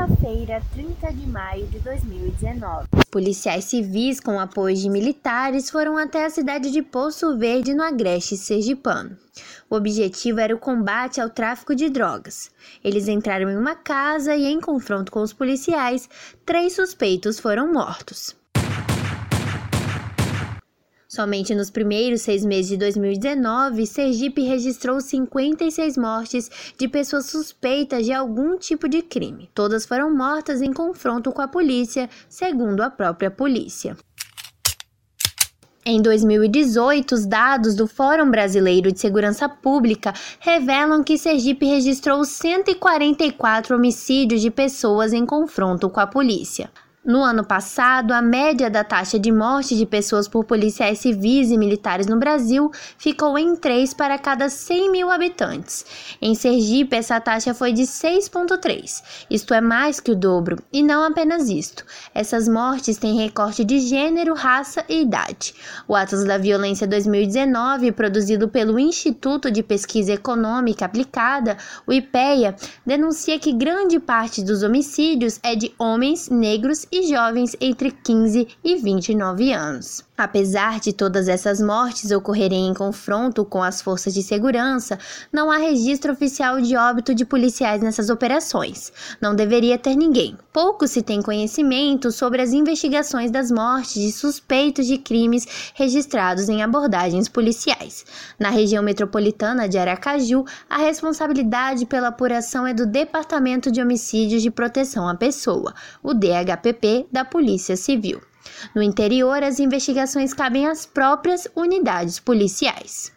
quinta-feira, 30 de maio de 2019. Policiais civis com apoio de militares foram até a cidade de Poço Verde, no Agreste Sergipano. O objetivo era o combate ao tráfico de drogas. Eles entraram em uma casa e, em confronto com os policiais, três suspeitos foram mortos. Somente nos primeiros seis meses de 2019, Sergipe registrou 56 mortes de pessoas suspeitas de algum tipo de crime. Todas foram mortas em confronto com a polícia, segundo a própria polícia. Em 2018, os dados do Fórum Brasileiro de Segurança Pública revelam que Sergipe registrou 144 homicídios de pessoas em confronto com a polícia. No ano passado, a média da taxa de morte de pessoas por policiais civis e militares no Brasil ficou em 3 para cada 100 mil habitantes. Em Sergipe, essa taxa foi de 6,3. Isto é mais que o dobro. E não apenas isto. Essas mortes têm recorte de gênero, raça e idade. O Atlas da Violência 2019, produzido pelo Instituto de Pesquisa Econômica Aplicada, o IPEA, denuncia que grande parte dos homicídios é de homens negros e jovens entre 15 e 29 anos. Apesar de todas essas mortes ocorrerem em confronto com as forças de segurança, não há registro oficial de óbito de policiais nessas operações. Não deveria ter ninguém. Pouco se tem conhecimento sobre as investigações das mortes de suspeitos de crimes registrados em abordagens policiais. Na região metropolitana de Aracaju, a responsabilidade pela apuração é do Departamento de Homicídios de Proteção à Pessoa, o DHPP, da Polícia Civil. No interior, as investigações cabem às próprias unidades policiais.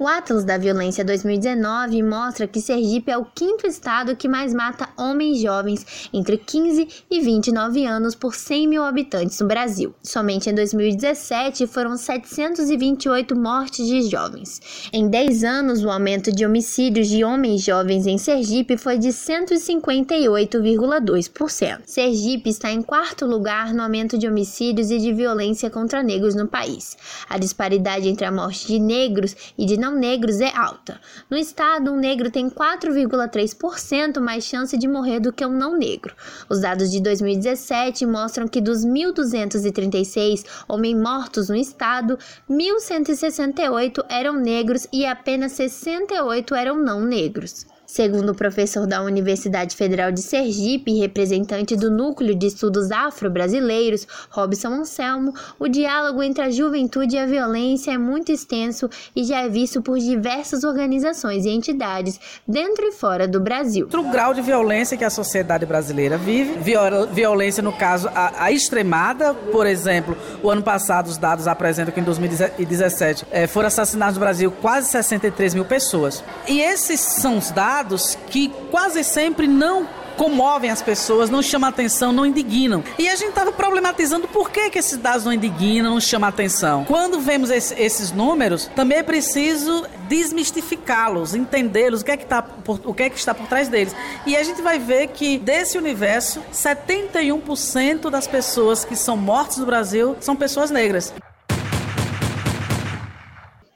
O Atlas da Violência 2019 mostra que Sergipe é o quinto estado que mais mata homens jovens entre 15 e 29 anos por 100 mil habitantes no Brasil. Somente em 2017 foram 728 mortes de jovens. Em 10 anos, o aumento de homicídios de homens jovens em Sergipe foi de 158,2%. Sergipe está em quarto lugar no aumento de homicídios e de violência contra negros no país. A disparidade entre a morte de negros e de não negros é alta. No estado, um negro tem 4,3% mais chance de morrer do que um não negro. Os dados de 2017 mostram que dos 1.236 homens mortos no estado, 1.168 eram negros e apenas 68 eram não negros. Segundo o professor da Universidade Federal de Sergipe e representante do Núcleo de Estudos Afro-Brasileiros, Robson Anselmo, o diálogo entre a juventude e a violência é muito extenso e já é visto por diversas organizações e entidades dentro e fora do Brasil. O grau de violência que a sociedade brasileira vive, viol violência no caso a, a, extremada, por exemplo, o ano passado os dados apresentam que em 2017 é, foram assassinados no Brasil quase 63 mil pessoas. E esses são os dados dados que quase sempre não comovem as pessoas, não chamam atenção, não indignam. E a gente estava problematizando por que, que esses dados não indignam, não chamam atenção. Quando vemos esse, esses números, também é preciso desmistificá-los, entendê-los, o é tá o que é que está por trás deles. E a gente vai ver que desse universo, 71% das pessoas que são mortas no Brasil são pessoas negras.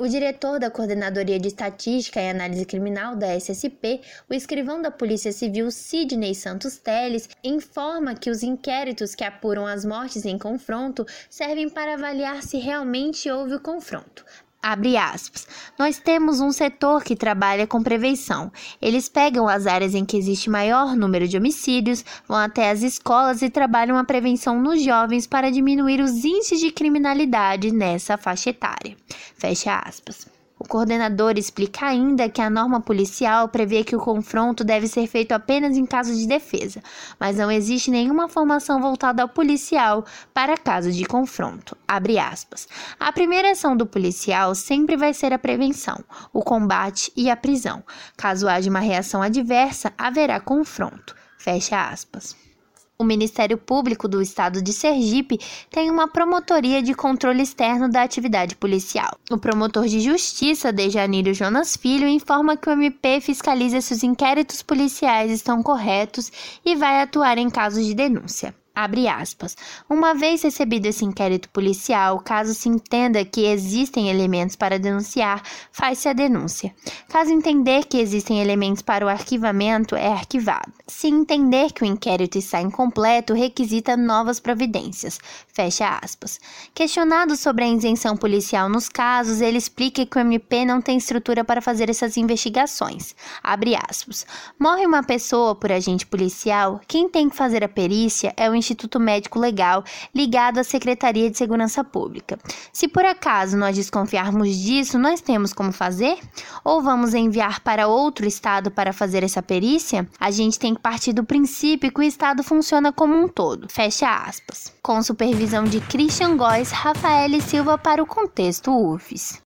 O diretor da Coordenadoria de Estatística e Análise Criminal da SSP, o escrivão da Polícia Civil Sidney Santos Teles, informa que os inquéritos que apuram as mortes em confronto servem para avaliar se realmente houve o confronto. Abre aspas. Nós temos um setor que trabalha com prevenção. Eles pegam as áreas em que existe maior número de homicídios, vão até as escolas e trabalham a prevenção nos jovens para diminuir os índices de criminalidade nessa faixa etária. Fecha aspas. O coordenador explica ainda que a norma policial prevê que o confronto deve ser feito apenas em caso de defesa, mas não existe nenhuma formação voltada ao policial para caso de confronto. A primeira ação do policial sempre vai ser a prevenção, o combate e a prisão. Caso haja uma reação adversa, haverá confronto. Fecha aspas. O Ministério Público do Estado de Sergipe tem uma promotoria de controle externo da atividade policial. O promotor de justiça, Dejanírio Jonas Filho, informa que o MP fiscaliza se os inquéritos policiais estão corretos e vai atuar em casos de denúncia. Abre aspas. Uma vez recebido esse inquérito policial, caso se entenda que existem elementos para denunciar, faz-se a denúncia. Caso entender que existem elementos para o arquivamento, é arquivado. Se entender que o inquérito está incompleto, requisita novas providências. Fecha aspas. Questionado sobre a isenção policial nos casos, ele explica que o MP não tem estrutura para fazer essas investigações. Abre aspas. Morre uma pessoa por agente policial, quem tem que fazer a perícia é o Instituto Médico Legal, ligado à Secretaria de Segurança Pública. Se por acaso nós desconfiarmos disso, nós temos como fazer? Ou vamos enviar para outro estado para fazer essa perícia? A gente tem que partir do princípio que o estado funciona como um todo. Fecha aspas. Com supervisão de Christian Góes, Rafael Silva para o Contexto UFES.